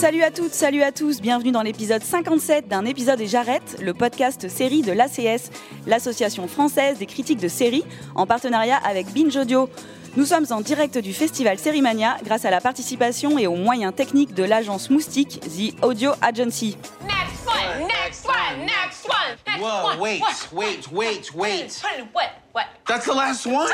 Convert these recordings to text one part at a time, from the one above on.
Salut à toutes, salut à tous, bienvenue dans l'épisode 57 d'un épisode et j'arrête, le podcast série de l'ACS, l'association française des critiques de séries, en partenariat avec Binge Audio. Nous sommes en direct du festival Sérimania grâce à la participation et aux moyens techniques de l'agence Moustique, The Audio Agency. Next one, next one, next one, next Whoa, one. wait, wait, wait, wait. What, what, what? That's the last one?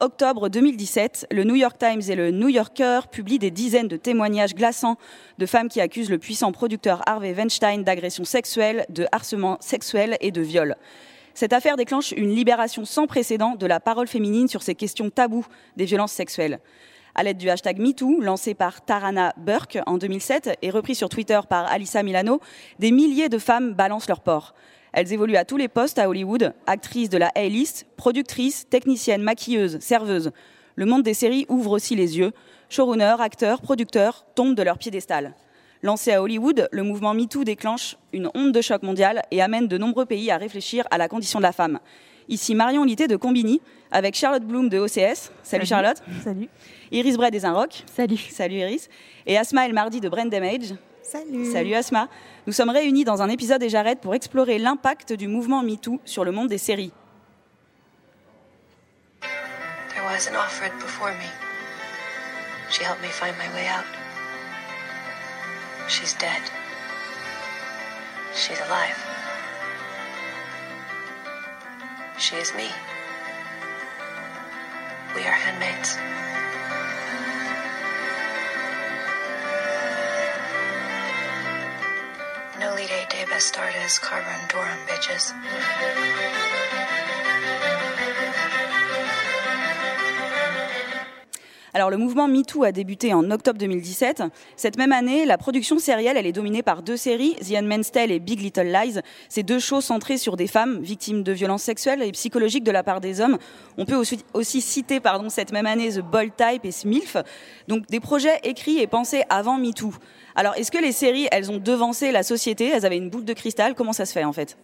Octobre 2017, le New York Times et le New Yorker publient des dizaines de témoignages glaçants de femmes qui accusent le puissant producteur Harvey Weinstein d'agressions sexuelles, de harcèlement sexuel et de viol. Cette affaire déclenche une libération sans précédent de la parole féminine sur ces questions taboues des violences sexuelles. À l'aide du hashtag MeToo, lancé par Tarana Burke en 2007 et repris sur Twitter par Alissa Milano, des milliers de femmes balancent leur porc. Elles évoluent à tous les postes à Hollywood, actrices de la A-list, productrices, techniciennes, maquilleuses, serveuses. Le monde des séries ouvre aussi les yeux. Showrunners, acteurs, producteurs tombent de leur piédestal. Lancé à Hollywood, le mouvement MeToo déclenche une onde de choc mondiale et amène de nombreux pays à réfléchir à la condition de la femme. Ici Marion Litté de Combini, avec Charlotte Bloom de OCS. Salut, Charlotte. Salut. Iris Bray des Inrocks. Salut. Salut Iris. Et Asma El Mardi de Brain Damage. Salut. Salut Asma. Nous sommes réunis dans un épisode et j'arrête pour explorer l'impact du mouvement MeToo sur le monde des séries. There was an Offred before me. She helped me find my way out. She's dead. She's alive. She is me. We are handmaids. No eight day best bitches. Alors le mouvement MeToo a débuté en octobre 2017. Cette même année, la production sérielle, elle est dominée par deux séries, The Handmaid's Tale et Big Little Lies. Ces deux shows centrés sur des femmes victimes de violences sexuelles et psychologiques de la part des hommes. On peut aussi, aussi citer pardon, cette même année The Bold Type et Smilf. Donc des projets écrits et pensés avant MeToo. Alors est-ce que les séries, elles ont devancé la société? Elles avaient une boule de cristal? Comment ça se fait en fait?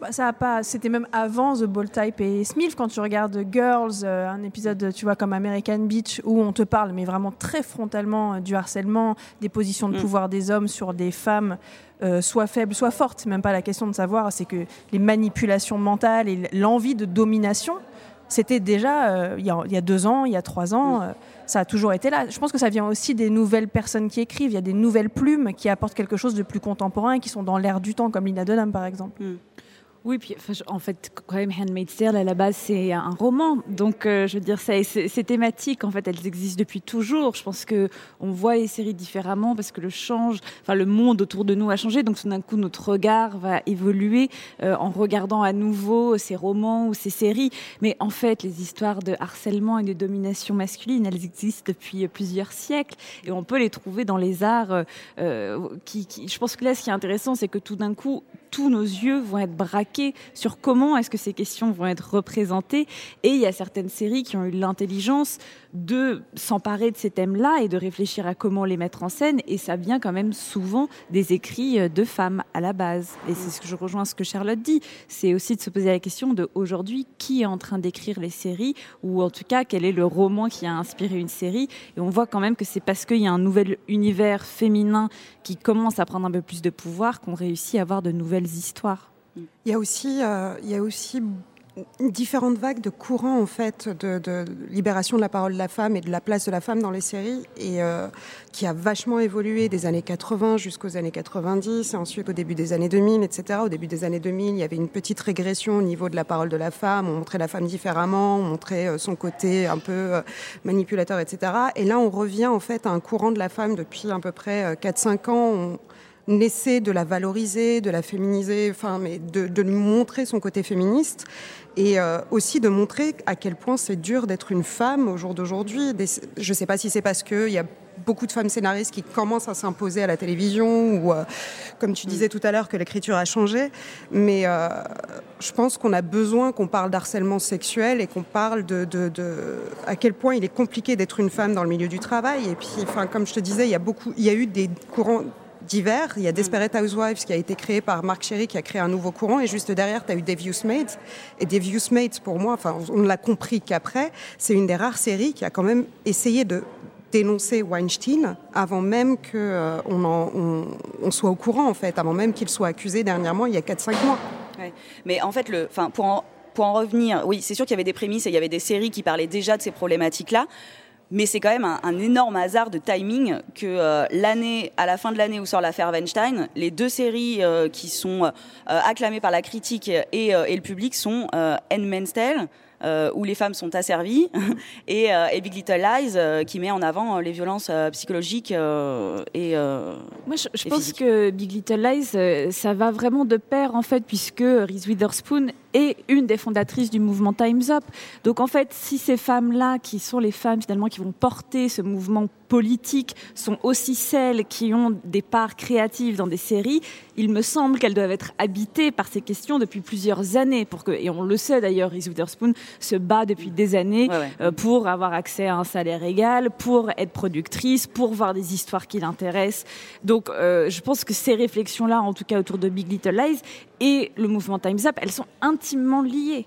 Bah, ça a pas, c'était même avant The Ball Type et Smith quand tu regardes Girls, euh, un épisode tu vois comme American Beach où on te parle mais vraiment très frontalement euh, du harcèlement, des positions de Mm. pouvoir des hommes sur des femmes. euh, soit faibles, soit fortes, c'est même pas la question de savoir, c'est que les manipulations mentales et l'envie de domination, c'était déjà euh, il y, a, il y a deux ans, il y a trois ans, euh, ça a toujours été là. Je pense que ça vient aussi des nouvelles personnes qui écrivent, il y a des nouvelles plumes qui apportent quelque chose de plus contemporain et qui sont dans l'air du temps, comme Lina Dunham par exemple. Oui, puis en fait, quand même, Handmaid's Tale, à la base, c'est un roman. Donc, euh, je veux dire, ça- ces thématiques, en fait, elles existent depuis toujours. Je pense que on voit les séries différemment parce que le change, enfin, le monde autour de nous a changé. Donc, tout d'un coup, notre regard va évoluer euh, en regardant à nouveau ces romans ou ces séries. Mais en fait, les histoires de harcèlement et de domination masculine, elles existent depuis plusieurs siècles et on peut les trouver dans les arts. euh, je pense que là, ce qui est intéressant, c'est que tout d'un coup, tous nos yeux vont être braqués sur comment est-ce que ces questions vont être représentées. Et il y a certaines séries qui ont eu l'intelligence de s'emparer de ces thèmes-là et de réfléchir à comment les mettre en scène. Et ça vient quand même souvent des écrits euh, de femmes à la base. Et c'est ce que je rejoins ce que Charlotte dit. C'est aussi de se poser la question de aujourd'hui, qui est en train d'écrire les séries? Ou en tout cas, quel est le roman qui a inspiré une série? Et on voit quand même que c'est parce qu'il y a un nouvel univers féminin qui commence à prendre un peu plus de pouvoir qu'on réussit à avoir de nouvelles histoires. Il y a aussi, euh, il y différentes vagues de courants en fait de, libération de la parole de la femme et de la place de la femme dans les séries et euh, qui a vachement évolué des années 80 jusqu'aux années 90 et ensuite au début des années 2000 etc au début des années 2000 il y avait une petite régression au niveau de la parole de la femme. On montrait la femme différemment on montrait euh, son côté un peu euh, manipulateur etc et là on revient en fait à un courant de la femme depuis à peu près 4-5 ans essaie de la valoriser, de la féminiser, enfin, mais de, de lui montrer son côté féministe et euh, aussi de montrer à quel point c'est dur d'être une femme au jour d'aujourd'hui. Je ne sais pas si c'est parce qu'il y a beaucoup de femmes scénaristes qui commencent à s'imposer à la télévision ou, euh, comme tu disais tout à l'heure, que l'écriture a changé. Mais euh, je pense qu'on a besoin qu'on parle d'harcèlement sexuel et qu'on parle de, de, de à quel point il est compliqué d'être une femme dans le milieu du travail. Et puis, enfin, comme je te disais, il y a beaucoup, il y a eu des courants divers. Il y a Desperate Housewives qui a été créé par Mark Sherry qui a créé un nouveau courant et juste derrière tu as eu Devious Maids et Devious Maids pour moi enfin on l'a compris qu'après c'est une des rares séries qui a quand même essayé de dénoncer Weinstein avant même que euh, on, en- on- on soit au courant en fait avant même qu'il soit accusé dernièrement il y a 4-5 mois. Ouais. Mais en fait, le, pour, en, pour en revenir, oui, c'est sûr qu'il y avait des prémices et il y avait des séries qui parlaient déjà de ces problématiques-là. Mais c'est quand même un, un énorme hasard de timing que euh, l'année, à la fin de l'année où sort l'affaire Weinstein, les deux séries euh, qui sont euh, acclamées par la critique et, et le public sont Handmaid's Tale, où les femmes sont asservies, et, et Big Little Lies, qui met en avant les violences psychologiques et Moi, je, je et pense que Big Little Lies, ça va vraiment de pair, en fait, puisque Reese Witherspoon est une des fondatrices du mouvement Time's Up. Donc, en fait, si ces femmes-là, qui sont les femmes, finalement, qui vont porter ce mouvement politique, sont aussi celles qui ont des parts créatives dans des séries, il me semble qu'elles doivent être habitées par ces questions depuis plusieurs années. Pour que, et on le sait d'ailleurs, Reese Witherspoon se bat depuis des années Ouais, ouais. euh, pour avoir accès à un salaire égal, pour être productrice, pour voir des histoires qui l'intéressent. Donc, euh, je pense que ces réflexions-là, en tout cas autour de Big Little Lies et le mouvement Time's Up, elles sont intimement liées.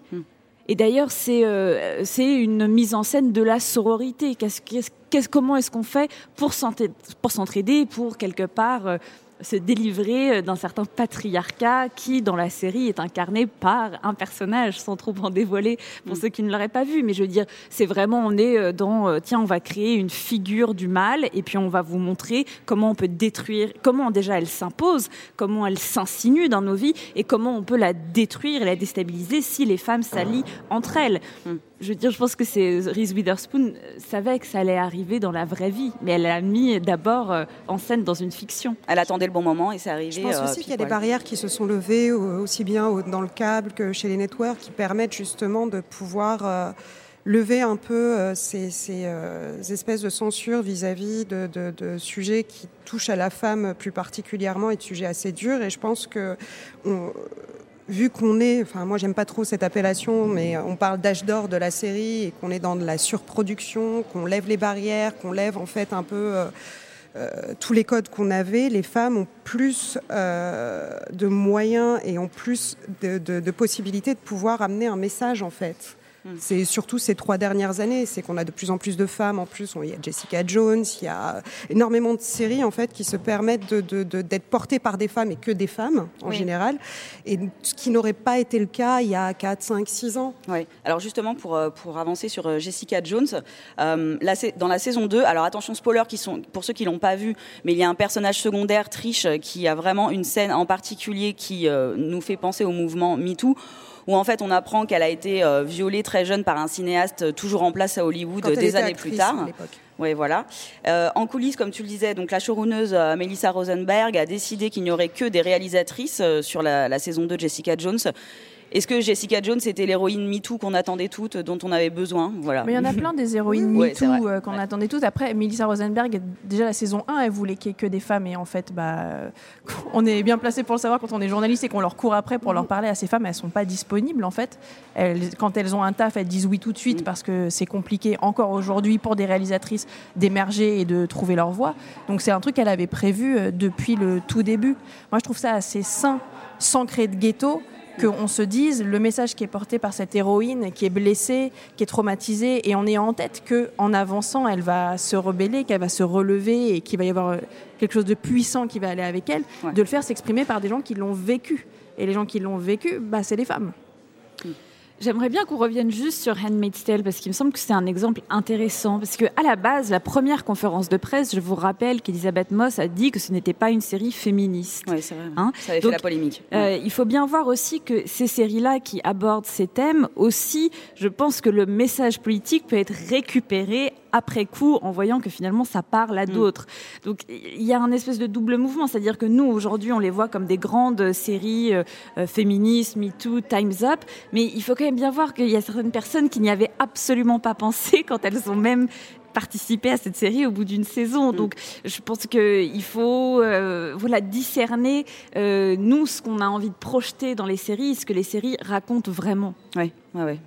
Et d'ailleurs, c'est euh, c'est une mise en scène de la sororité. Qu'est-ce, qu'est-ce- qu'est-ce- comment est-ce qu'on fait pour s'entraider, pour quelque part euh, se délivrer d'un certain patriarcat qui, dans la série, est incarné par un personnage, sans trop en dévoiler pour ceux qui ne l'auraient pas vu. Mais je veux dire, c'est vraiment, on est euh, dans, euh, tiens, on va créer une figure du mal et puis on va vous montrer comment on peut détruire, comment déjà elle s'impose, comment elle s'insinue dans nos vies et comment on peut la détruire et la déstabiliser si les femmes s'allient entre elles. Je veux dire, je pense que c'est Reese Witherspoon euh, savait que ça allait arriver dans la vraie vie, mais elle l'a mis d'abord euh, en scène dans une fiction. elle attendait le bon moment et c'est arrivé. Je pense euh, aussi qu'il y a des barrières qui se sont levées aussi bien dans le câble que chez les networks qui permettent justement de pouvoir euh, lever un peu euh, ces, ces, espèces de censure vis-à-vis de, de- de sujets qui touchent à la femme plus particulièrement et de sujets assez durs. Et je pense que on- vu qu'on est, enfin moi j'aime pas trop cette appellation, mais on parle d'âge d'or de la série et qu'on est dans de la surproduction, qu'on lève les barrières, qu'on lève en fait un peu euh, euh, tous les codes qu'on avait, les femmes ont plus euh, de moyens et ont plus de, de- de possibilités de pouvoir amener un message en fait. C'est surtout ces trois dernières années, c'est qu'on a de plus en plus de femmes. En plus, on- il y a Jessica Jones, il y a énormément de séries en fait qui se permettent de- de- de- d'être portées par des femmes et que des femmes en Oui. général, et ce qui n'aurait pas été le cas il y a 4, 5, 6 ans. Oui. Alors justement, pour, euh, pour avancer sur euh, Jessica Jones, euh, la dans la saison 2, alors attention spoiler qui sont, pour ceux qui l'ont pas vu, mais il y a un personnage secondaire, Trish, qui a vraiment une scène en particulier qui euh, nous fait penser au mouvement MeToo. Où en fait on apprend qu'elle a été euh, violée très jeune par un cinéaste euh, toujours en place à Hollywood Quand des années plus tard. Oui, voilà. Euh, en coulisses, comme tu le disais, donc la showrunneuse euh, Melissa Rosenberg a décidé qu'il n'y aurait que des réalisatrices euh, sur la, la saison 2 de Jessica Jones. Est-ce que Jessica Jones était l'héroïne MeToo qu'on attendait toutes, dont on avait besoin? Voilà. Mais il y en a plein des héroïnes MeToo euh, qu'on Ouais. attendait toutes. Après, Melissa Rosenberg, déjà la saison 1, elle voulait qu'il n'y ait que des femmes. Et en fait, bah, on est bien placé pour le savoir quand on est journaliste et qu'on leur court après pour leur parler à ces femmes. Elles sont pas disponibles en fait. Elles- quand elles ont un taf, elles disent oui tout de suite parce que c'est compliqué encore aujourd'hui pour des réalisatrices d'émerger et de trouver leur voie. Donc c'est un truc qu'elle avait prévu euh, depuis le tout début. Moi, je trouve ça assez sain, sans créer de ghetto qu'on se dise le message qui est porté par cette héroïne qui est blessée, qui est traumatisée, et en ayant en tête que en avançant, elle va se rebeller, qu'elle va se relever et qu'il va y avoir euh, quelque chose de puissant qui va aller avec elle, Ouais. de le faire s'exprimer par des gens qui l'ont vécu. Et les gens qui l'ont vécu, bah, c'est les femmes. J'aimerais bien qu'on revienne juste sur Handmaid's Tale parce qu'il me semble que c'est un exemple intéressant. Parce que à la base, la première conférence de presse, je vous rappelle qu'Elisabeth Moss a dit que ce n'était pas une série féministe. Oui, c'est vrai. Hein? Ça avait Donc, fait la polémique. Euh, il faut bien voir aussi que ces séries-là qui abordent ces thèmes, aussi, je pense que le message politique peut être récupéré après coup en voyant que finalement ça parle à Mm. d'autres. Donc il y a un espèce de double mouvement, c'est-à-dire que nous aujourd'hui on les voit comme des grandes séries euh, euh, féministes, MeToo, Times Up, mais il faut quand même bien voir qu'il y a certaines personnes qui n'y avaient absolument pas pensé quand elles ont même participé à cette série au bout d'une saison. Donc je pense qu'il faut euh, voilà, discerner, euh, nous, ce qu'on a envie de projeter dans les séries, ce que les séries racontent vraiment. Oui, ouais, ouais.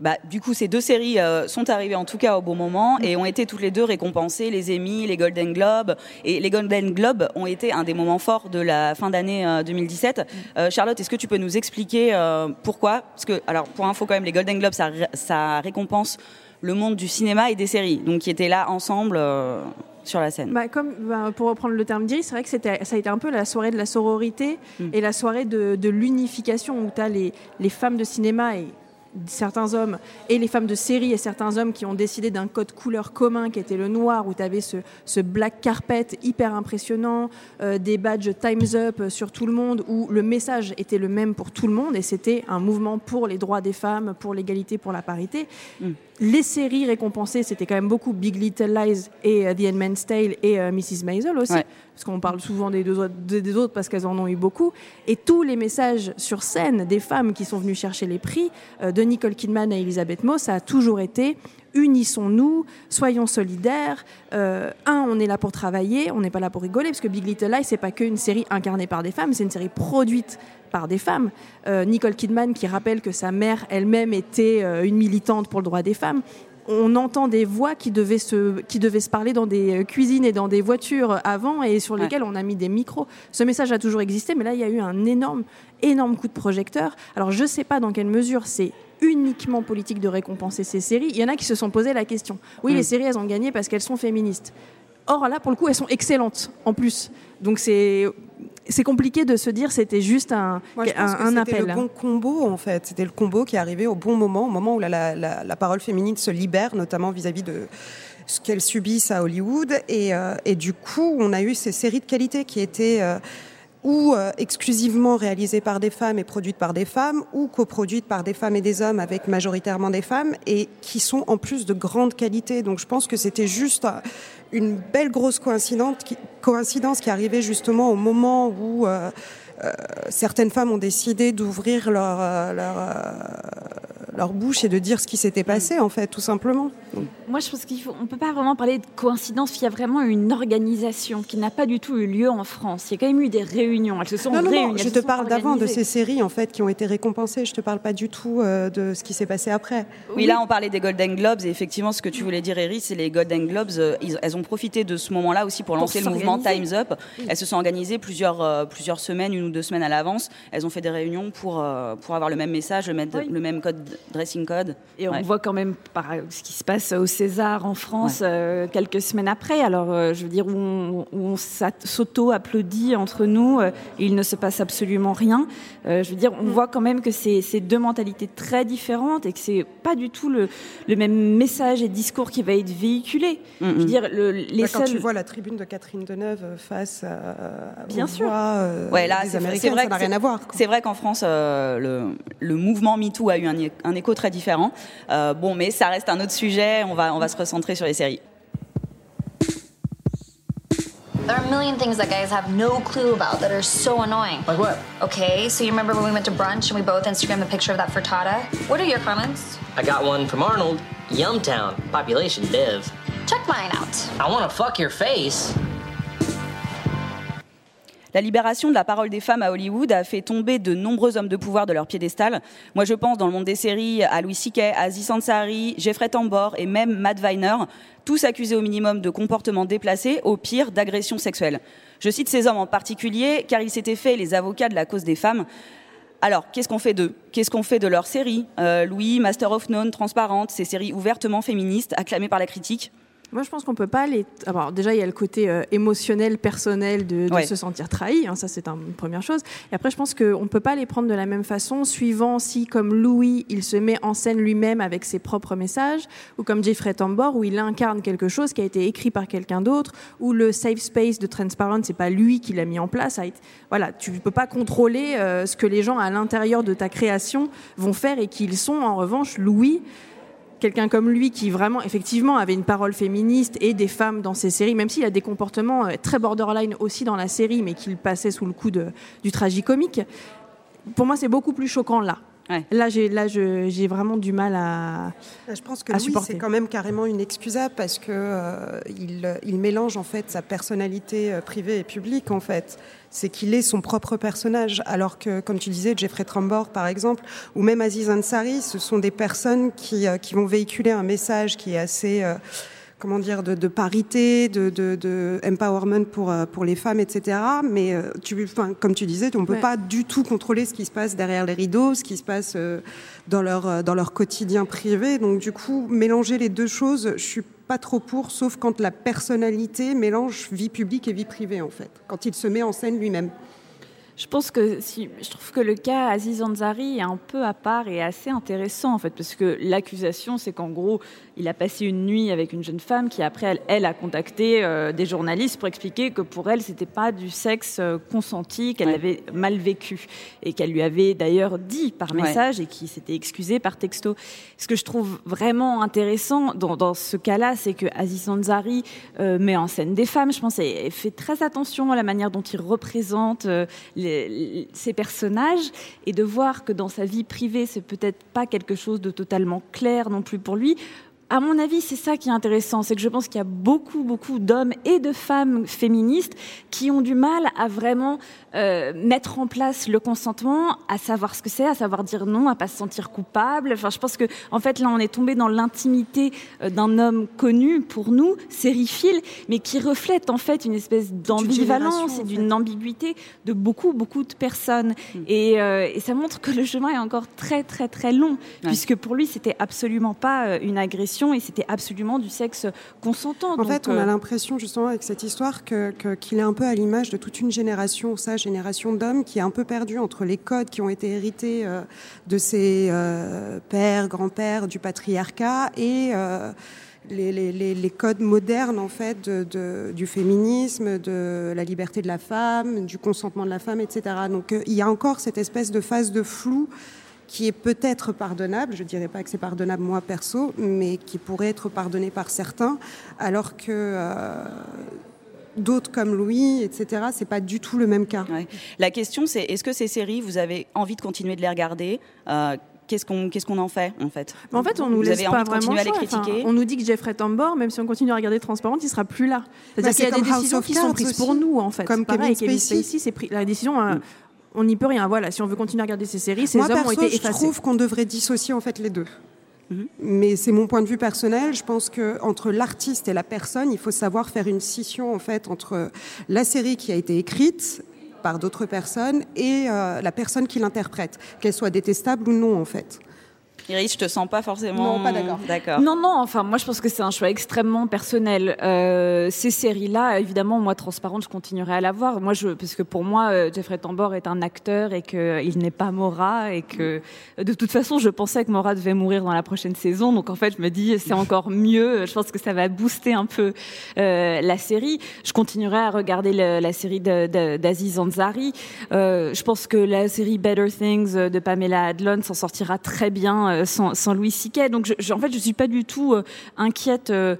Bah, du coup, ces deux séries euh, sont arrivées en tout cas au bon moment et ont été toutes les deux récompensées, les Emmy, les Golden Globes. Et les Golden Globes ont été un des moments forts de la fin d'année euh, 2017. Euh, Charlotte, est-ce que tu peux nous expliquer euh, pourquoi? Parce que, alors, pour info quand même, les Golden Globes, ça, ré- ça récompense le monde du cinéma et des séries, donc qui étaient là ensemble euh, sur la scène. Bah, comme bah, pour reprendre le terme d'Iris, c'est vrai que ça a été un peu la soirée de la sororité Mm. et la soirée de, de l'unification où tu as les, les femmes de cinéma et certains hommes et les femmes de série et certains hommes qui ont décidé d'un code couleur commun qui était le noir où tu avais ce, ce black carpet hyper impressionnant, euh, des badges Time's Up sur tout le monde où le message était le même pour tout le monde et c'était un mouvement pour les droits des femmes, pour l'égalité, pour la parité. Les séries récompensées, c'était quand même beaucoup Big Little Lies et euh, The Handmaid's Tale et euh, Mrs. Maisel aussi, Ouais. parce qu'on parle souvent des deux autres, des des autres parce qu'elles en ont eu beaucoup. Et tous les messages sur scène des femmes qui sont venues chercher les prix, euh, de Nicole Kidman à Elisabeth Moss, ça a toujours été unissons-nous, soyons solidaires. Euh, un, on est là pour travailler, on n'est pas là pour rigoler, parce que Big Little Lies, c'est pas qu'une série incarnée par des femmes, c'est une série produite par des femmes. Euh, Nicole Kidman qui rappelle que sa mère elle-même était euh, une militante pour le droit des femmes. On entend des voix qui devaient se, qui devaient se parler dans des cuisines et dans des voitures avant et sur lesquelles on a mis des micros. Ce message a toujours existé, mais là, il y a eu un énorme, énorme coup de projecteur. Alors, je ne sais pas dans quelle mesure c'est uniquement politique de récompenser ces séries. Il y en a qui se sont posé la question. Oui, les séries, elles ont gagné parce qu'elles sont féministes. Or, là, pour le coup, elles sont excellentes en plus. Donc, c'est. C'est compliqué de se dire c'était juste un, Moi, je pense un, que un c'était appel. le bon combo, en fait. C'était le combo qui est arrivé au bon moment, au moment où la, la, la, la parole féminine se libère, notamment vis-à-vis de ce qu'elles subissent à Hollywood. Et, euh, et du coup, on a eu ces séries de qualité qui étaient euh, ou euh, exclusivement réalisées par des femmes et produites par des femmes, ou coproduites par des femmes et des hommes avec majoritairement des femmes, et qui sont en plus de grande qualité. Donc je pense que c'était juste euh, une belle grosse coïncidence qui, arrivait justement au moment où euh, certaines femmes ont décidé d'ouvrir leur, leur bouche et de dire ce qui s'était passé, en fait, tout simplement. Donc, Moi, je pense qu'il faut, on peut pas vraiment parler de coïncidence. Il y a vraiment une organisation qui n'a pas du tout eu lieu en France. Il y a quand même eu des réunions. Elles se sont non, non, réunies. non, je te parle d'avant, de ces séries, en fait, qui ont été récompensées. Je te parle pas du tout euh, de ce qui s'est passé après. Oui, là, on parlait des Golden Globes et effectivement, ce que tu voulais dire, Eris, c'est les Golden Globes. euh, ils- elles ont profité de ce moment-là aussi pour Pour lancer le mouvement. Times Up. Elles se sont organisées plusieurs, euh, plusieurs semaines, une ou deux semaines à l'avance. Elles ont fait des réunions pour, euh, pour avoir le même message, le même, Oui. le même code, dressing code. Et on Ouais. voit quand même par ce qui se passe au César en France euh, quelques semaines après. Alors, euh, je veux dire, où on, où on s'auto-applaudit entre nous, euh, et il ne se passe absolument rien. Euh, je veux dire, on voit quand même que c'est c'est deux mentalités très différentes et que c'est pas du tout le, le même message et discours qui va être véhiculé. Je veux dire, le, les Bah, Quand seuls. tu vois la tribune de Catherine Deneuve face à, Bien sûr. euh, Ouais, là, c'est vrai- vrai ça n'a rien c'est- à voir. quoi. C'est vrai qu'en France, euh, le, le mouvement MeToo a eu un écho très différent. Euh, bon, mais ça reste un autre sujet. On va, on va se recentrer sur les séries. There are a million things that guys have no clue about that are so annoying. Like what? Okay, so you remember when we went to brunch and we both Instagrammed a picture of that frittata? What are your comments? I got one from Arnold. Yumtown. Population div. Check mine out. I wanna fuck your face. La libération de la parole des femmes à Hollywood a fait tomber de nombreux hommes de pouvoir de leur piédestal. Moi, je pense dans le monde des séries à Louis C.K., Aziz Ansari, Jeffrey Tambor et même Matt Weiner, tous accusés au minimum de comportements déplacés, au pire d'agressions sexuelles. Je cite ces hommes en particulier car ils s'étaient fait les avocats de la cause des femmes. Alors, qu'est-ce qu'on fait d'eux? Qu'est-ce qu'on fait de leurs séries? Euh, Louis, Master of None, Transparente, ces séries ouvertement féministes, acclamées par la critique? Moi, je pense qu'on peut pas les. Alors, déjà, il y a le côté euh, émotionnel, personnel de, de Ouais. se sentir trahi. hein, ça, c'est un- une première chose. Et après, je pense qu'on ne peut pas les prendre de la même façon, suivant si, comme Louis, il se met en scène lui-même avec ses propres messages, ou comme Jeffrey Tambor, où il incarne quelque chose qui a été écrit par quelqu'un d'autre, ou le safe space de Transparent, c'est pas lui qui l'a mis en place. Voilà, tu peux pas contrôler euh, ce que les gens à l'intérieur de ta création vont faire et qu'ils sont. En revanche, Louis quelqu'un comme lui qui vraiment effectivement avait une parole féministe et des femmes dans ses séries, même s'il a des comportements euh, très borderline aussi dans la série, mais qu'il passait sous le coup de, du tragicomique, pour moi c'est beaucoup plus choquant là. Là, j'ai là, je- j'ai vraiment du mal à. Je pense que Louis, c'est quand même carrément inexcusable parce que euh, il, il mélange en fait sa personnalité euh, privée et publique en fait. C'est qu'il est son propre personnage, alors que, comme tu disais, Jeffrey Tambor, par exemple, ou même Aziz Ansari, ce sont des personnes qui, euh, qui vont véhiculer un message qui est assez, euh, comment dire, de, de parité, de, de, de empowerment pour, euh, pour les femmes, etc. Mais euh, tu, enfin, comme tu disais, on ne peut Ouais. pas du tout contrôler ce qui se passe derrière les rideaux, ce qui se passe euh, dans leur, dans leur quotidien privé. Donc, du coup, mélanger les deux choses, je suis pas trop pour, sauf quand la personnalité mélange vie publique et vie privée, en fait. Quand il se met en scène lui-même. Je pense que si, je trouve que le cas Aziz Ansari est un peu à part et assez intéressant en fait, parce que l'accusation c'est qu'en gros il a passé une nuit avec une jeune femme qui après elle, elle a contacté euh, des journalistes pour expliquer que pour elle c'était pas du sexe euh, consenti, qu'elle avait mal vécu et qu'elle lui avait d'ailleurs dit par Ouais. message et qui s'était excusée par texto. Ce que je trouve vraiment intéressant dans, dans ce cas-là, c'est que Aziz Ansari euh, met en scène des femmes, je pense, et, et fait très attention à la manière dont il représente euh, les- les- ses personnages et de voir que dans sa vie privée, c'est peut-être pas quelque chose de totalement clair non plus pour lui. À mon avis, c'est ça qui est intéressant, c'est que je pense qu'il y a beaucoup, beaucoup d'hommes et de femmes féministes qui ont du mal à vraiment euh, mettre en place le consentement, à savoir ce que c'est, à savoir dire non, à pas se sentir coupable. Enfin, je pense que en fait là, on est tombé dans l'intimité euh, d'un homme connu pour nous, sériephile, mais qui reflète en fait une espèce d'ambivalence et d'une ambiguïté de beaucoup, beaucoup de personnes. Et, euh, et ça montre que le chemin est encore très, très, très long, puisque pour lui, c'était absolument pas une agression et c'était absolument du sexe consentant. En Donc, fait, on euh, a l'impression justement avec cette histoire que- que- qu'il est un peu à l'image de toute une génération, sa génération d'hommes, qui est un peu perdue entre les codes qui ont été hérités euh, de ses euh, pères, grands-pères, du patriarcat et euh, les, les- les- les codes modernes en fait de, de- du féminisme, de la liberté de la femme, du consentement de la femme, etc. Donc euh, il y a encore cette espèce de phase de flou qui est peut-être pardonnable, je dirais pas que c'est pardonnable moi perso, mais qui pourrait être pardonné par certains, alors que euh, d'autres comme Louis, etc., c'est pas du tout le même cas. La question, c'est est-ce que ces séries, vous avez envie de continuer de les regarder Euh, Qu'est-ce qu'on qu'est-ce qu'on en fait en fait? Mais en fait, on nous vous laisse pas vraiment à les. Enfin, critiquer on nous dit que Jeffrey Tambor, même si on continue à regarder Transparente, il sera plus là. Bah, C'est-à-dire c'est qu'il y a des House décisions qui sont prises aussi. pour nous, en fait. Comme Kevin Spacey. c'est pris. La décision, euh, on n'y peut rien. Voilà, si on veut continuer à regarder ces séries, ces Moi, hommes perso, ont été je effacés. trouve qu'on devrait dissocier en fait les deux. Mais c'est mon point de vue personnel. Je pense que entre l'artiste et la personne, il faut savoir faire une scission en fait entre la série qui a été écrite par d'autres personnes et euh, la personne qui l'interprète, qu'elle soit détestable ou non en fait. Iris, je te sens pas forcément. Non, pas d'accord. D'accord. Non, non, enfin, moi, je pense que c'est un choix extrêmement personnel. Euh, ces séries-là, évidemment, moi, Transparente, je continuerai à la voir. Moi, je, parce que pour moi, euh, Jeffrey Tambor est un acteur et qu'il n'est pas Mora et que, de toute façon, je pensais que Mora devait mourir dans la prochaine saison. Donc, en fait, je me dis, c'est encore mieux. Je pense que ça va booster un peu euh, la série. Je continuerai à regarder le- la série de- de- d'Aziz Ansari. Euh, je pense que la série Better Things de Pamela Adlon s'en sortira très bien euh, sans, sans Louis C.K. Donc, je, je- en fait, je suis pas du tout euh, inquiète euh,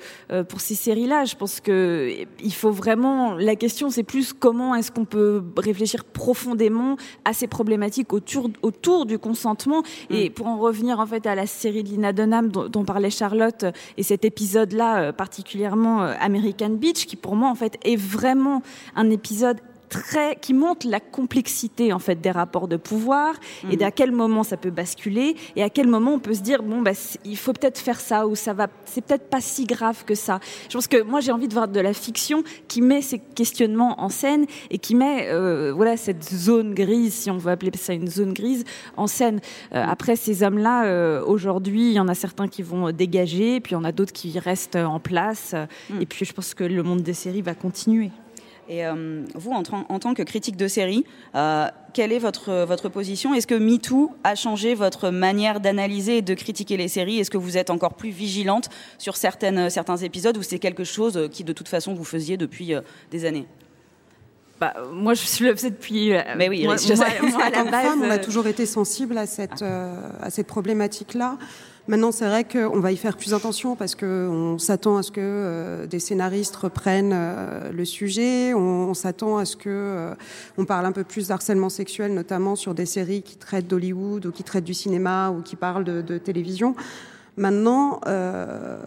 pour ces séries-là. Je pense que il faut vraiment. La question, c'est plus comment est-ce qu'on peut réfléchir profondément à ces problématiques autour, autour du consentement. Et pour en revenir en fait à la série de Lina Dunham dont, dont parlait Charlotte et cet épisode-là particulièrement American Beach, qui pour moi en fait est vraiment un épisode très qui montre la complexité en fait des rapports de pouvoir et Mhm. d'à quel moment ça peut basculer et à quel moment on peut se dire bon bah il faut peut-être faire ça ou ça va c'est peut-être pas si grave que ça. Je pense que moi j'ai envie de voir de la fiction qui met ces questionnements en scène et qui met euh, voilà cette zone grise si on veut appeler ça une zone grise en scène. Euh, après ces hommes-là euh, aujourd'hui il y en a certains qui vont dégager puis il y en a d'autres qui restent en place et puis je pense que le monde des séries va continuer. Et euh, vous, en, tant que critique de série, euh, quelle est votre, votre position? Est-ce que MeToo a changé votre manière d'analyser et de critiquer les séries? Est-ce que vous êtes encore plus vigilante sur certaines, certains épisodes ou c'est quelque chose qui, de toute façon, vous faisiez depuis euh, des années? Bah, moi, je le faisais depuis. euh, Mais oui, moi, je moi- moi, à la base, femme, on a euh, toujours été sensible à cette, euh, à cette problématique-là. Maintenant, c'est vrai qu'on va y faire plus attention parce qu'on s'attend à ce que euh, des scénaristes reprennent euh, le sujet. On, s'attend à ce que euh, on parle un peu plus d'harcèlement sexuel, notamment sur des séries qui traitent d'Hollywood ou qui traitent du cinéma ou qui parlent de télévision. Maintenant, euh,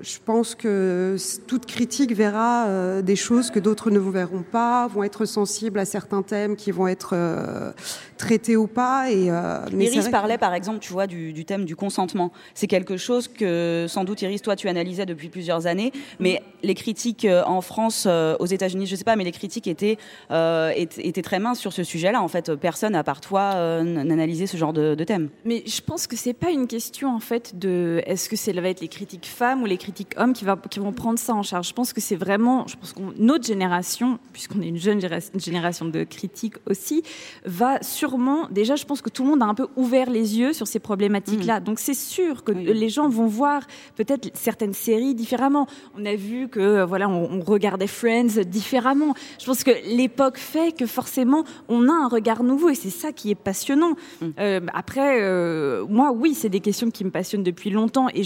je pense que toute critique verra euh, des choses que d'autres ne vous verront pas, vont être sensibles à certains thèmes qui vont être euh, traités ou pas. Et, euh, mais Iris que- parlait par exemple, tu vois, du, du thème du consentement. C'est quelque chose que sans doute Iris, toi, tu analysais depuis plusieurs années, mais les critiques en France, euh, aux États-Unis, je sais pas, mais les critiques étaient euh, étaient, étaient très minces sur ce sujet-là. En fait, personne à part toi euh, n'analysait ce genre de, de thème. Mais je pense que c'est pas une question en fait de est-ce que c'est va être les critiques femmes ou les critiques hommes qui, va, qui vont prendre ça en charge? Je pense que c'est vraiment, je pense qu'on notre génération, puisqu'on est une jeune génération de critiques aussi, va sûrement déjà, je pense que tout le monde a un peu ouvert les yeux sur ces problématiques-là. Donc c'est sûr que les gens vont voir peut-être certaines séries différemment. On a vu que voilà, on, on regardait Friends différemment. Je pense que l'époque fait que forcément on a un regard nouveau et c'est ça qui est passionnant. Euh, après, euh, moi, oui, c'est des questions qui me passionnent depuis longtemps et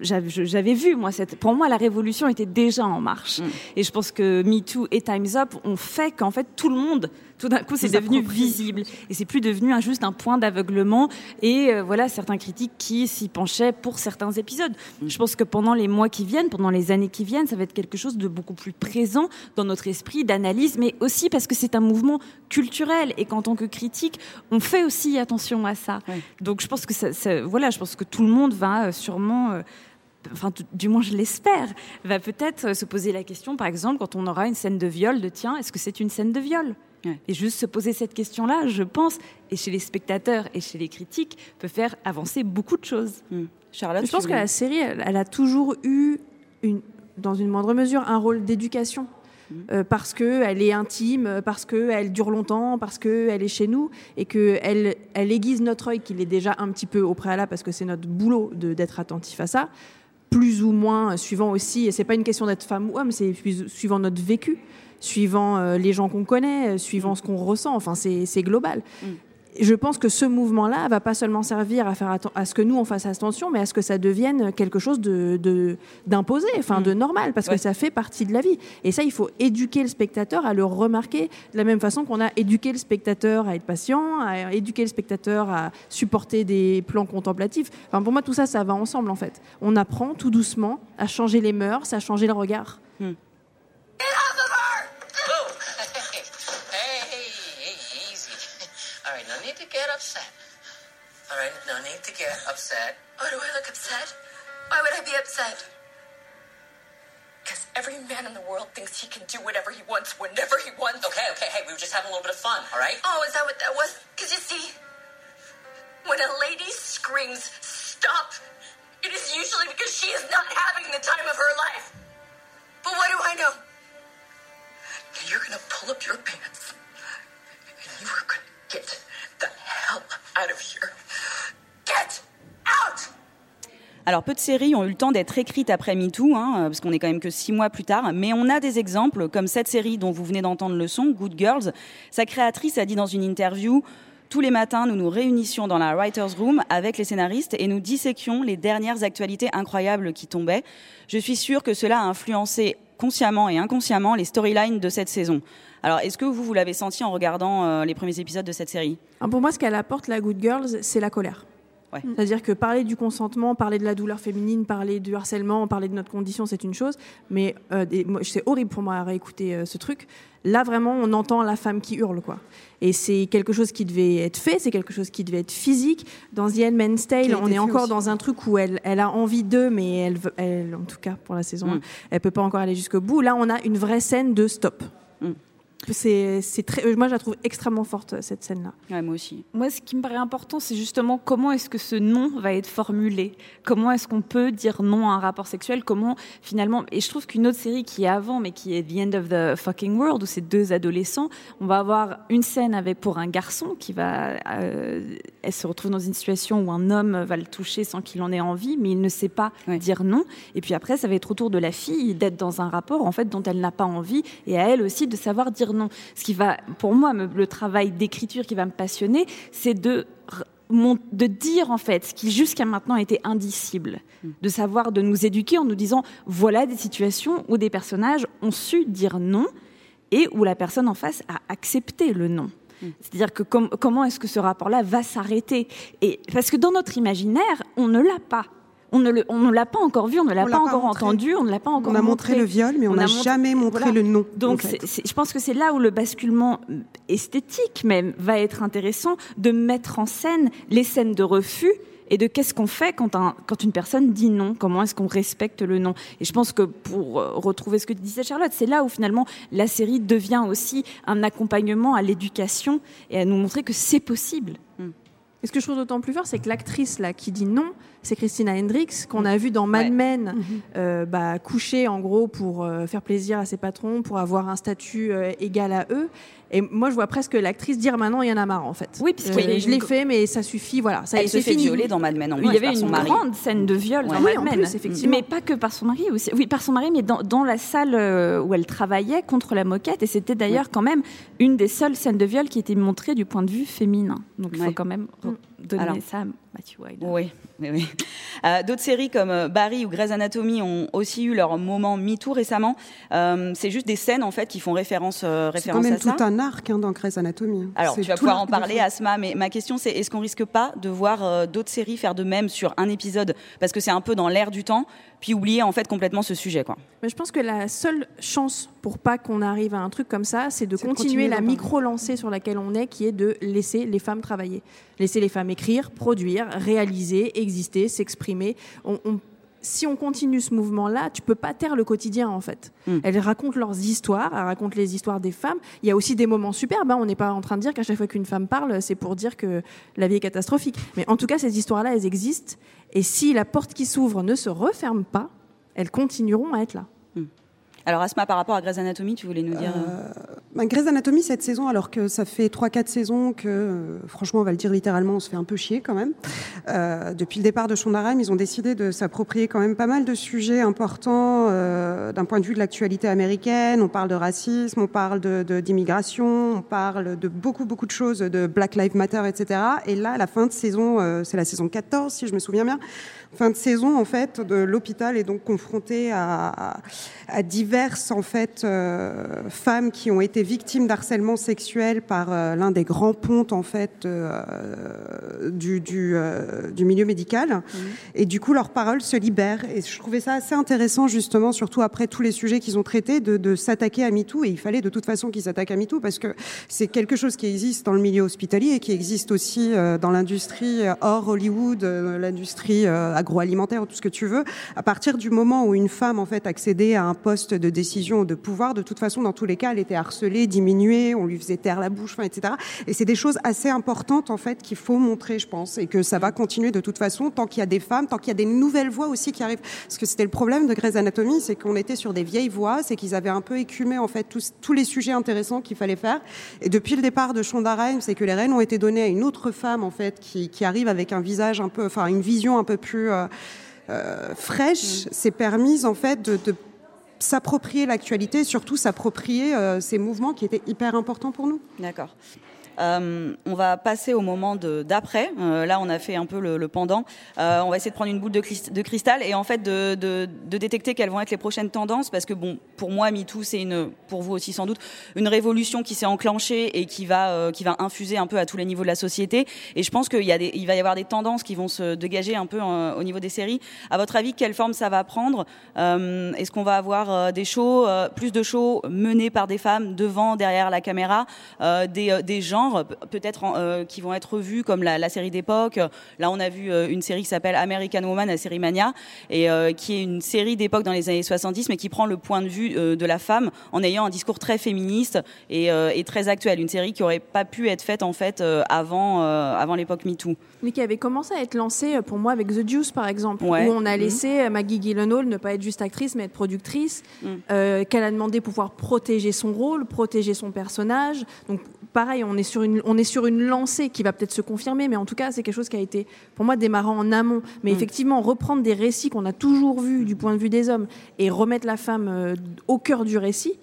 j'avais vu moi cette. Pour moi, la révolution était déjà en marche et je pense que Me Too et Times Up ont fait qu'en fait tout le monde, tout d'un coup, c'est devenu visible. Et c'est plus devenu un- juste un point d'aveuglement. Et euh, voilà certains critiques qui s'y penchaient pour certains épisodes. Je pense que pendant les mois qui viennent, pendant les années qui viennent, ça va être quelque chose de beaucoup plus présent dans notre esprit d'analyse, mais aussi parce que c'est un mouvement culturel. Et qu'en tant que critique, on fait aussi attention à ça. Donc je pense que ça, ça- voilà, je pense que tout le monde va euh, sûrement euh, enfin du moins je l'espère, va peut-être se poser la question, par exemple, quand on aura une scène de viol, de tiens, est-ce que c'est une scène de viol? Et juste se poser cette question-là, je pense, et chez les spectateurs et chez les critiques, peut faire avancer beaucoup de choses. Charlotte, Je pense que la série, elle, elle a toujours eu, une, dans une moindre mesure, un rôle d'éducation. Euh, parce qu'elle est intime, euh, parce qu'elle dure longtemps, parce qu'elle est chez nous, et qu'elle elle aiguise notre œil, qu'il est déjà un petit peu au préalable, parce que c'est notre boulot de- d'être attentif à ça, plus ou moins, euh, suivant aussi, et c'est pas une question d'être femme ou homme, c'est suivant notre vécu, suivant euh, les gens qu'on connaît, euh, suivant ce qu'on ressent, enfin c'est global. Je pense que ce mouvement-là va pas seulement servir à faire à ce que nous on fasse attention, mais à ce que ça devienne quelque chose de d'imposé, enfin de normal, parce que ça fait partie de la vie. Et ça, il faut éduquer le spectateur à le remarquer de la même façon qu'on a éduqué le spectateur à être patient, à éduquer le spectateur à supporter des plans contemplatifs. Enfin, pour moi, tout ça, ça va ensemble en fait. On apprend tout doucement à changer les mœurs, à changer le regard. Upset. All right, no need to get upset. Oh, do I look upset? Why would I be upset? Because every man in the world thinks he can do whatever he wants whenever he wants. Okay, okay, hey, we were just having a little bit of fun, all right? Oh, is that what that was? Because you see, when a lady screams, stop, it is usually because she is not having the time of her life. But what do I know? You're gonna pull up your pants and you are gonna get Alors, peu de séries ont eu le temps d'être écrites après MeToo, hein, parce qu'on est quand même que six mois plus tard, mais on a des exemples, comme cette série dont vous venez d'entendre le son, Good Girls. Sa créatrice a dit dans une interview tous les matins, nous nous réunissions dans la writer's room avec les scénaristes et nous disséquions les dernières actualités incroyables qui tombaient. Je suis sûre que cela a influencé consciemment et inconsciemment les storylines de cette saison. Alors, est-ce que vous, vous l'avez senti en regardant euh, les premiers épisodes de cette série? Alors, pour moi, ce qu'elle apporte, la Good Girls, c'est la colère. Ouais. C'est-à-dire que parler du consentement, parler de la douleur féminine, parler du harcèlement, parler de notre condition, c'est une chose. Mais euh, c'est horrible pour moi à réécouter euh, ce truc. Là, vraiment, on entend la femme qui hurle, quoi. Et c'est quelque chose qui devait être fait, c'est quelque chose qui devait être physique. Dans The Handmaid's Tale, on est encore aussi. dans un truc où elle, elle a envie d'eux, mais elle, en tout cas pour la saison, Mm. 1, elle peut pas encore aller jusqu'au bout. Là, on a une vraie scène de stop. Mm. C'est, très, euh, moi, je la trouve extrêmement forte cette scène-là. Ouais, moi aussi. Moi, ce qui me paraît important, c'est justement comment est-ce que ce non va être formulé? Comment est-ce qu'on peut dire non à un rapport sexuel? Comment, finalement... Et je trouve qu'une autre série qui est avant, mais qui est The End of the Fucking World, où c'est deux adolescents, on va avoir une scène avec pour un garçon qui va... euh, elle se retrouve dans une situation où un homme va le toucher sans qu'il en ait envie, mais il ne sait pas dire non. Et puis après, ça va être au tour de la fille d'être dans un rapport, en fait, dont elle n'a pas envie, et à elle aussi de savoir dire non. Ce qui va, pour moi, me- le travail d'écriture qui va me passionner, c'est de dire en fait ce qui jusqu'à maintenant était indicible, de savoir de nous éduquer en nous disant voilà des situations où des personnages ont su dire non et où la personne en face a accepté le non. C'est-à-dire que com- comment est-ce que ce rapport-là va s'arrêter? Et parce que dans notre imaginaire, on ne l'a pas. On ne le- on ne l'a pas encore vu, on ne l'a On pas l'a encore montré. entendu, on ne l'a pas encore On a montré le viol, mais on n'a montré- jamais montré le non, en Donc, fait. c'est- c'est- je pense que c'est là où le basculement esthétique même va être intéressant de mettre en scène les scènes de refus et de qu'est-ce qu'on fait quand, un- quand une personne dit non, comment est-ce qu'on respecte le non. Et je pense que pour euh, retrouver ce que disait Charlotte, c'est là où finalement la série devient aussi un accompagnement à l'éducation et à nous montrer que c'est possible. Et ce que je trouve d'autant plus fort, c'est que l'actrice là qui dit non, c'est Christina Hendricks, qu'on a vu dans Mad Men, euh, bah, coucher en gros pour euh, faire plaisir à ses patrons, pour avoir un statut euh, égal à eux. Et moi, je vois presque l'actrice dire maintenant, il y en a marre en fait. Oui, puisqu'il y avait je l'ai fait, mais ça suffit, voilà. Ça, Elle se fait fini. violer dans Mad Men, en Il y avait une mari. grande scène de viol Ouais. dans Oui, Mad en Men. plus, effectivement. Mais pas que par son mari aussi. Oui, par son mari, mais dans, dans la salle où elle travaillait contre la moquette. Et c'était d'ailleurs quand même une des seules scènes de viol qui était montrée du point de vue féminin. Donc il faut Ouais. quand même re- donner Alors. ça à Matthew Wilder. Oui, oui, oui. Euh, D'autres séries comme euh, Barry ou Grey's Anatomy ont aussi eu leur moment MeToo récemment. Euh, c'est juste des scènes en fait qui font référence, euh, C'est quand référence même à ça. tout un arc hein, dans Grey's Anatomy. hein. Alors, C'est tu vas pouvoir en parler. Asma, mais ma question c'est est-ce qu'on risque pas de voir euh, d'autres séries faire de même sur un épisode? Parce que c'est un peu dans l'air du temps, puis oublier en fait complètement ce sujet. quoi. Mais je pense que la seule chance pour pas qu'on arrive à un truc comme ça, c'est de C'est de continuer, continuer la d'en parler. micro-lancée sur laquelle on est, qui est de laisser les femmes travailler. Laisser les femmes écrire, produire, réaliser, exister, s'exprimer. On- on- si on continue ce mouvement-là, tu peux pas taire le quotidien en fait. Mm. Elles racontent leurs histoires, elles racontent les histoires des femmes. Il y a aussi des moments superbes. hein. On n'est pas en train de dire qu'à chaque fois qu'une femme parle, c'est pour dire que la vie est catastrophique. Mais en tout cas, ces histoires-là, elles existent. Et si la porte qui s'ouvre ne se referme pas, elles continueront à être là. Alors Asma, par rapport à Grey's Anatomy, tu voulais nous dire euh, Bah, Grey's Anatomy cette saison, alors que ça fait 3-4 saisons que, euh, franchement, on va le dire littéralement, on se fait un peu chier quand même. Euh, depuis le départ de Shonda Rhimes, ils ont décidé de s'approprier quand même pas mal de sujets importants euh, d'un point de vue de l'actualité américaine. On parle de racisme, on parle d'immigration, on parle de beaucoup, beaucoup de choses, de Black Lives Matter, etc. Et là, la fin de saison, euh, c'est la saison 14, si je me souviens bien, fin de saison, en fait, de l'hôpital est donc confronté à, à diverses, en fait, euh, femmes qui ont été victimes d'harcèlement sexuel par euh, l'un des grands pontes, en fait, euh, du, du, du milieu médical. Et du coup, leurs paroles se libèrent. Et je trouvais ça assez intéressant, justement, surtout après tous les sujets qu'ils ont traités, de, de s'attaquer à MeToo. Et il fallait de toute façon qu'ils s'attaquent à MeToo parce que c'est quelque chose qui existe dans le milieu hospitalier et qui existe aussi dans l'industrie hors Hollywood, l'industrie agroalimentaire, tout ce que tu veux. À partir du moment où une femme, en fait, accédait à un poste de décision ou de pouvoir, de toute façon, dans tous les cas, elle était harcelée, diminuée, on lui faisait taire la bouche, etc. Et c'est des choses assez importantes, en fait, qu'il faut montrer, je pense, et que ça va continuer de toute façon tant qu'il y a des femmes, tant qu'il y a des nouvelles voix aussi qui arrivent. Parce que c'était le problème de Grey's Anatomy, c'est qu'on était sur des vieilles voix, c'est qu'ils avaient un peu écumé, en fait, tous, tous les sujets intéressants qu'il fallait faire. Et depuis le départ de Shonda Rhimes, c'est que les rênes ont été données à une autre femme, en fait, qui, qui arrive avec un visage un peu, enfin, une vision un peu plus euh, euh, fraîche. C'est permise, en fait, de, de s'approprier l'actualité, surtout s'approprier euh, ces mouvements qui étaient hyper importants pour nous. D'accord. Euh, on va passer au moment d'après. Euh, là, on a fait un peu le, pendant. Euh, on va essayer de prendre une boule de, cris- de cristal et en fait de, détecter quelles vont être les prochaines tendances. Parce que bon, pour moi, MeToo, c'est une, pour vous aussi sans doute, une révolution qui s'est enclenchée et qui va, qui va infuser un peu à tous les niveaux de la société. Et je pense qu'il va y avoir des tendances qui vont se dégager un peu au niveau des séries. À votre avis, quelle forme ça va prendre? Est-ce qu'on va avoir des shows, plus de shows menés par des femmes devant, derrière la caméra, des, genres pe- peut-être euh, qui vont être revus comme la, la série d'époque. Là, on a vu euh, une série qui s'appelle American Woman, la série Mania, et euh, qui est une série d'époque dans les années 70, mais qui prend le point de vue euh, de la femme en ayant un discours très féministe et, euh, et très actuel. Une série qui aurait pas pu être faite en fait euh, avant, euh, avant l'époque MeToo. Mais qui avait commencé à être lancé euh, pour moi avec The Juice par exemple, Ouais. où on a Mhm. laissé euh, Maggie Gyllenhaal ne pas être juste actrice mais être productrice, euh, qu'elle a demandé pouvoir protéger son rôle, protéger son personnage. Donc pareil, on est sur une, on est sur une lancée qui va peut-être se confirmer, mais en tout cas c'est quelque chose qui a été pour moi démarrant en amont. Mais Mhm. effectivement, reprendre des récits qu'on a toujours vus du point de vue des hommes et remettre la femme euh, au cœur du récit,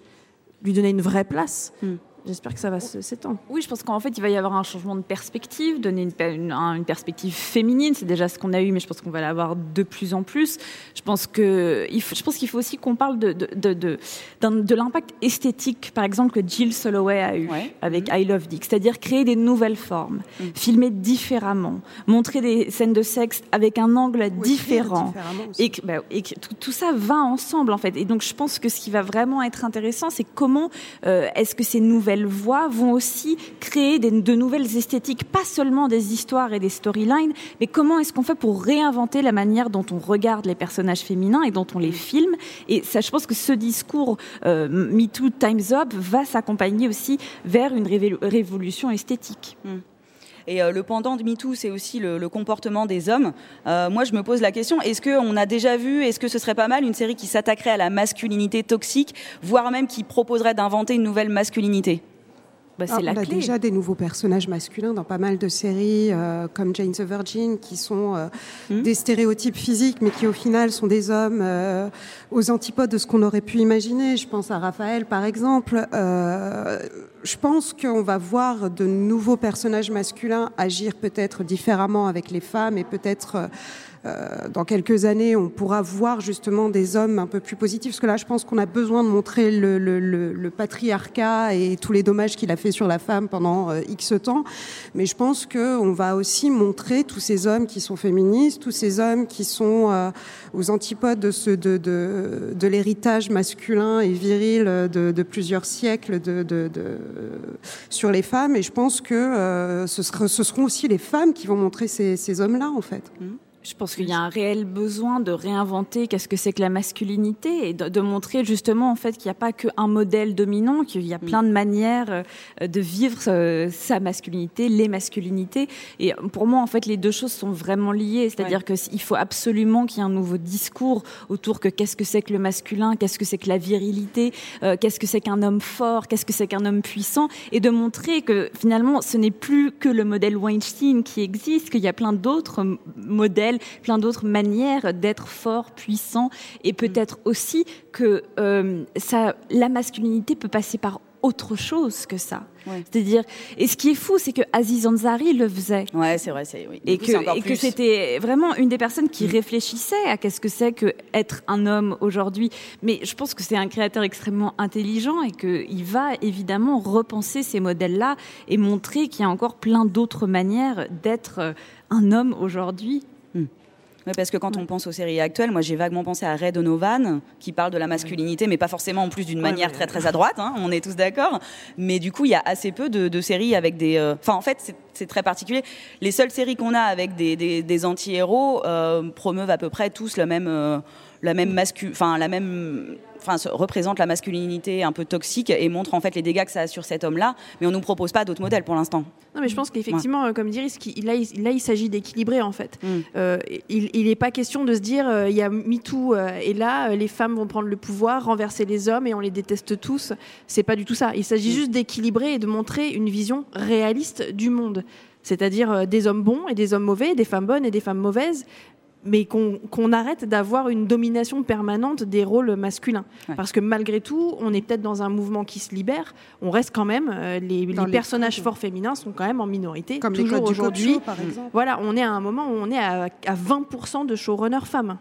lui donner une vraie place. Mhm. J'espère que ça va se- s'étendre. Oui, je pense qu'en fait, il va y avoir un changement de perspective, donner une, pe- une- un- une perspective féminine. C'est déjà ce qu'on a eu, mais je pense qu'on va l'avoir de plus en plus. Je pense que je pense qu'il faut aussi qu'on parle de de, de, de, l'impact esthétique, par exemple, que Jill Soloway a eu avec I Love Dick, c'est-à-dire créer des nouvelles formes, filmer différemment, montrer des scènes de sexe avec un angle différent, et que, bah, et que tout, tout ça va ensemble en fait. Et donc je pense que ce qui va vraiment être intéressant, c'est comment euh, est-ce que ces nouvelles voix vont aussi créer des- de nouvelles esthétiques, pas seulement des histoires et des storylines, mais comment est-ce qu'on fait pour réinventer la manière dont on regarde les personnages féminins et dont on les filme? Et ça, je pense que ce discours euh, Me Too Times Up va s'accompagner aussi vers une révolution esthétique. Et euh, le pendant de MeToo, c'est aussi le, le comportement des hommes. Euh, moi, je me pose la question est-ce qu'on a déjà vu, est-ce que ce serait pas mal une série qui s'attaquerait à la masculinité toxique, voire même qui proposerait d'inventer une nouvelle masculinité? Bah, Ah, on a déjà des nouveaux personnages masculins dans pas mal de séries, euh, comme Jane the Virgin, qui sont euh, Hmm. des stéréotypes physiques, mais qui au final sont des hommes euh, aux antipodes de ce qu'on aurait pu imaginer. Je pense à Raphaël, par exemple. Je pense qu'on va voir de nouveaux personnages masculins agir peut-être différemment avec les femmes et peut-être. Euh, dans quelques années, on pourra voir justement des hommes un peu plus positifs. Parce que là, je pense qu'on a besoin de montrer le, le- le- le patriarcat et tous les dommages qu'il a fait sur la femme pendant euh, X temps. Mais je pense qu'on va aussi montrer tous ces hommes qui sont féministes, tous ces hommes qui sont euh, aux antipodes de, ce, de, de, de l'héritage masculin et viril de, de plusieurs siècles de, sur les femmes. Et je pense que ce, sera- ce seront aussi les femmes qui vont montrer ces, ces hommes-là, en fait. Je pense qu'il y a un réel besoin de réinventer qu'est-ce que c'est que la masculinité et de, de montrer justement en fait qu'il n'y a pas qu'un modèle dominant, qu'il y a plein de manières euh, de vivre euh, sa masculinité, les masculinités. Et pour moi, en fait, les deux choses sont vraiment liées. C'est-à-dire qu'il faut absolument qu'il y ait un nouveau discours autour que qu'est-ce que c'est que le masculin, qu'est-ce que c'est que la virilité, euh, qu'est-ce que c'est qu'un homme fort, qu'est-ce que c'est qu'un homme puissant, et de montrer que finalement, ce n'est plus que le modèle Weinstein qui existe, qu'il y a plein d'autres m- plein d'autres manières d'être fort, puissant, et peut-être aussi que euh, ça, la masculinité peut passer par autre chose que ça. C'est-à-dire, et ce qui est fou, c'est que Aziz Ansari le faisait. Ouais, c'est vrai, c'est oui. Et coup, que, et c'était vraiment une des personnes qui réfléchissait à qu'est-ce que c'est que être un homme aujourd'hui. Mais je pense que c'est un créateur extrêmement intelligent et qu'il va évidemment repenser ces modèles-là et montrer qu'il y a encore plein d'autres manières d'être euh, un homme aujourd'hui. Ouais, parce que quand on pense aux séries actuelles, moi j'ai vaguement pensé à Ray Donovan, qui parle de la masculinité, mais pas forcément en plus d'une manière très très à droite, hein, on est tous d'accord. Mais du coup, il y a assez peu de, de séries avec des. euh, Enfin, en fait, c'est- très particulier. Les seules séries qu'on a avec des, des, des anti-héros euh, promeuvent à peu près tous le même, euh, la même mascu... enfin la même, enfin se- représentent la masculinité un peu toxique et montrent en fait les dégâts que ça a sur cet homme-là. Mais on nous propose pas d'autres modèles pour l'instant. Non, mais je pense qu'effectivement, comme dirait, là, il, là, il s'agit d'équilibrer en fait. Mm. Euh, il n'est pas question de se dire, euh, il y a MeToo euh, et là, les femmes vont prendre le pouvoir, renverser les hommes et on les déteste tous. C'est pas du tout ça. Il s'agit juste d'équilibrer et de montrer une vision réaliste du monde. C'est-à-dire des hommes bons et des hommes mauvais, des femmes bonnes et des femmes mauvaises. Mais qu'on arrête d'avoir une domination permanente des rôles masculins. Parce que malgré tout, on est peut-être dans un mouvement qui se libère. On reste quand même, euh, les, Dans les les personnages forts féminins sont quand même en minorité. Comme les toujours aujourd'hui. exemple. Voilà, on est à un moment où on est à, à 20% de showrunners femmes.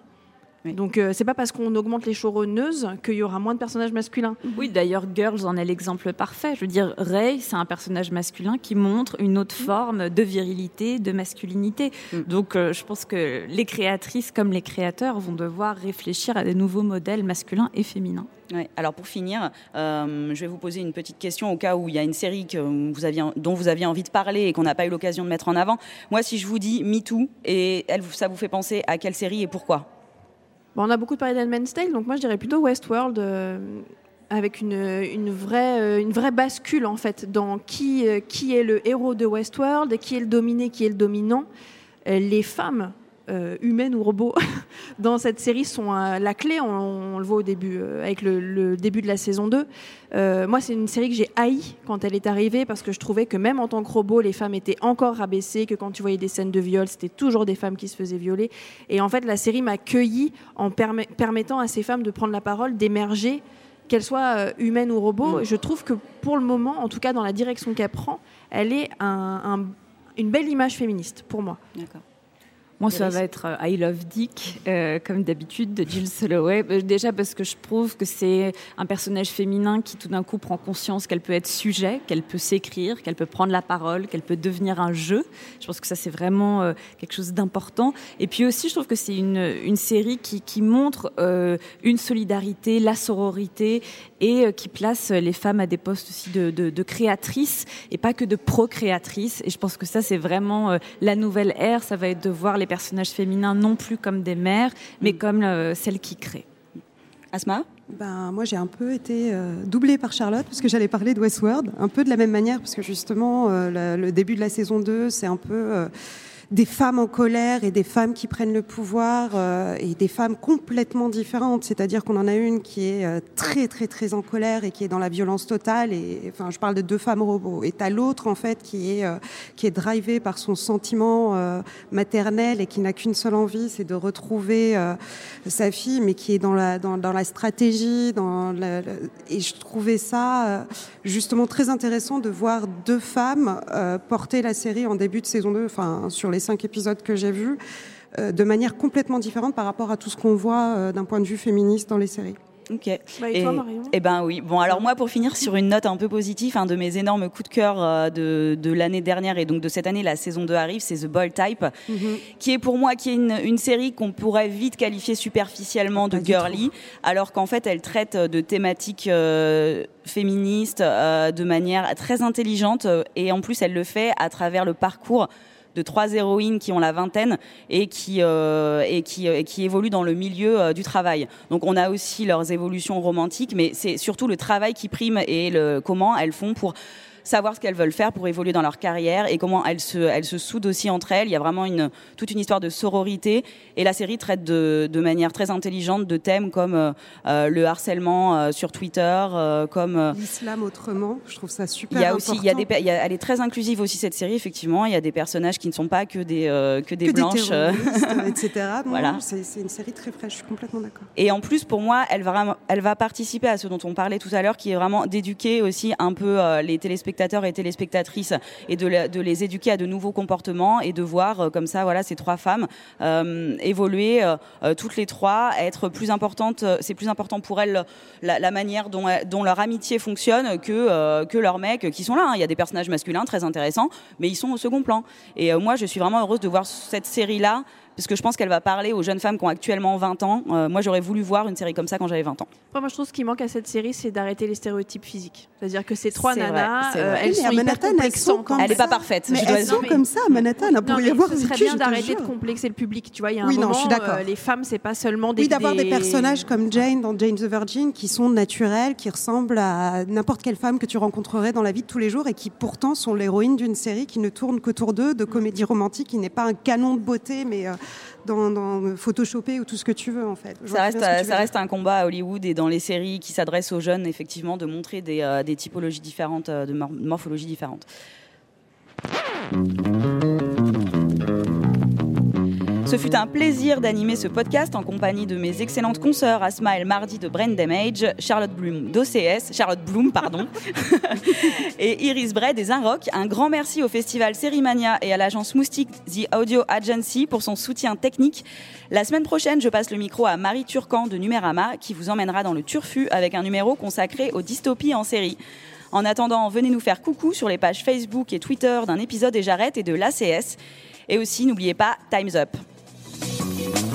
Donc euh, c'est pas parce qu'on augmente les showrunneuses qu'il y aura moins de personnages masculins. Oui, d'ailleurs, Girls en est l'exemple parfait. Je veux dire, Ray, c'est un personnage masculin qui montre une autre forme de virilité, de masculinité. Donc, euh, je pense que les créatrices comme les créateurs vont devoir réfléchir à des nouveaux modèles masculins et féminins. Ouais. Alors pour finir, euh, je vais vous poser une petite question au cas où il y a une série que vous aviez, dont vous aviez envie de parler et qu'on n'a pas eu l'occasion de mettre en avant. Moi, si je vous dis MeToo, et elle, ça vous fait penser à quelle série et pourquoi? On a beaucoup parlé d'Handmaid's Tale, donc moi je dirais plutôt Westworld. euh, avec une, une, vraie, euh, une vraie bascule en fait dans qui, euh, qui est le héros de Westworld, qui est le dominé, qui est le dominant. Les femmes, euh, humaines ou robots, dans cette série sont euh, la clé, on, on le voit au début, euh, avec le, le début de la saison 2. Euh, moi, c'est une série que j'ai haï quand elle est arrivée parce que je trouvais que même en tant que robot, les femmes étaient encore rabaissées, que quand tu voyais des scènes de viol, c'était toujours des femmes qui se faisaient violer. Et en fait, la série m'a cueilli en permet- permettant à ces femmes de prendre la parole, d'émerger qu'elle soit euh, humaine ou robot. Je trouve que pour le moment, en tout cas dans la direction qu'elle prend, elle est un- un- une belle image féministe pour moi. D'accord. Moi, ça va être euh, I Love Dick, euh, comme d'habitude, de Jill Soloway. Euh, Déjà parce que je trouve que c'est un personnage féminin qui tout d'un coup prend conscience qu'elle peut être sujet, qu'elle peut s'écrire, qu'elle peut prendre la parole, qu'elle peut devenir un jeu. Je pense que ça, c'est vraiment euh, quelque chose d'important. Et puis aussi, je trouve que c'est une, une série qui, qui montre euh, une solidarité, la sororité et euh, qui place les femmes à des postes aussi de, de, de créatrices et pas que de procréatrices. Et je pense que ça, c'est vraiment euh, la nouvelle ère. Ça va être de voir les personnages féminins non plus comme des mères, mais comme euh, celles qui créent. Asma? Ben, moi, j'ai un peu été euh, doublée par Charlotte parce que j'allais parler de Westworld, un peu de la même manière, parce que justement, euh, la- le début de la saison 2, c'est un peu euh, des femmes en colère et des femmes qui prennent le pouvoir euh, et des femmes complètement différentes. C'est-à-dire qu'on en a une qui est euh, très, très, très en colère et qui est dans la violence totale. Et enfin, je parle de deux femmes robots. Et t'as l'autre, en fait, qui est, euh, qui est drivée par son sentiment euh, maternel et qui n'a qu'une seule envie, c'est de retrouver euh, sa fille, mais qui est dans la, dans, la stratégie. Dans la- et je trouvais ça euh, justement très intéressant de voir deux femmes porter la série en début de saison 2, enfin sur les cinq épisodes que j'ai vus, euh, de manière complètement différente par rapport à tout ce qu'on voit euh, d'un point de vue féministe dans les séries. Ok. Bah, et toi, Marion? Eh ben oui. Bon, alors moi, pour finir sur une note un peu positive, un de mes énormes coups de cœur euh, de, de l'année dernière et donc de cette année, la saison 2 arrive, c'est The Bold Type, qui est pour moi qui est une, une série qu'on pourrait vite qualifier superficiellement de girly, alors qu'en fait, elle traite de thématiques euh, féministes euh, de manière très intelligente et en plus, elle le fait à travers le parcours de trois héroïnes qui ont la vingtaine et qui euh, et qui et qui évoluent dans le milieu euh, du travail. Donc on a aussi leurs évolutions romantiques, mais c'est surtout le travail qui prime et le comment elles font pour savoir ce qu'elles veulent faire pour évoluer dans leur carrière et comment elles se, elles se soudent aussi entre elles. Il y a vraiment une, toute une histoire de sororité et la série traite de, de manière très intelligente de thèmes comme euh, euh, le harcèlement euh, sur Twitter, euh, comme L'islam autrement, je trouve ça super il y a aussi, il y a des, il y a- elle est très inclusive aussi cette série. Effectivement, il y a des personnages qui ne sont pas que des que des que blanches. etc. Non, Voilà. C'est une série très fraîche, je suis complètement d'accord. Et en plus, pour moi, elle va, elle va participer à ce dont on parlait tout à l'heure, qui est vraiment d'éduquer aussi un peu les téléspectateurs et téléspectatrices et de, les éduquer à de nouveaux comportements et de voir euh, comme ça, voilà, ces trois femmes euh, évoluer euh, toutes les trois, être plus importantes. C'est plus important pour elles la, manière dont, leur amitié fonctionne que que leurs mecs qui sont là. hein. Il y a des personnages masculins très intéressants, mais ils sont au second plan. Et moi, je suis vraiment heureuse de voir cette série là. Parce que je pense qu'elle va parler aux jeunes femmes qui ont actuellement 20 ans. Euh, moi, j'aurais voulu voir une série comme ça quand j'avais 20 ans. Après, moi, je trouve ce qui manque à cette série, c'est d'arrêter les stéréotypes physiques. C'est-à-dire que ces trois vrai, nanas, euh, vrai. elles Mais à sont hyper Manhattan, elles sont Elle n'est pas parfaite. Mais je dois elles sont dire. comme ça à Manhattan. Non, pourrait y avoir ce serait bien d'arrêter de complexer le public. Tu vois, il y a un Oui, non, moment, je suis d'accord. euh, les femmes, c'est pas seulement des. Oui, d'avoir des des- personnages comme Jane dans Jane the Virgin qui sont naturels, qui ressemblent à n'importe quelle femme que tu rencontrerais dans la vie de tous les jours et qui pourtant sont l'héroïne d'une série qui ne tourne qu'autour d'eux, de comédie romantique, qui n'est pas un canon de beauté, mais euh, dans, dans Photoshopé ou tout ce que tu veux en fait. Ça reste, ça veux un combat à Hollywood et dans les séries qui s'adressent aux jeunes, effectivement, de montrer des, euh, des typologies différentes, euh, de mor- morphologies différentes. Ce fut un plaisir d'animer ce podcast en compagnie de mes excellentes consoeurs Asma El Mardi de Brain Damage, Charlotte Bloom d'OCS, Charlotte Bloom, pardon, et Iris Bray des Inrock. Un grand merci au festival Sérimania et à l'agence Moustique The Audio Agency pour son soutien technique. La semaine prochaine, je passe le micro à Marie Turcan de Numérama qui vous emmènera dans le Turfu avec un numéro consacré aux dystopies en série. En attendant, venez nous faire coucou sur les pages Facebook et Twitter d'un épisode et j'arrête et de l'ACS. Et aussi, n'oubliez pas, Time's Up. Thank you.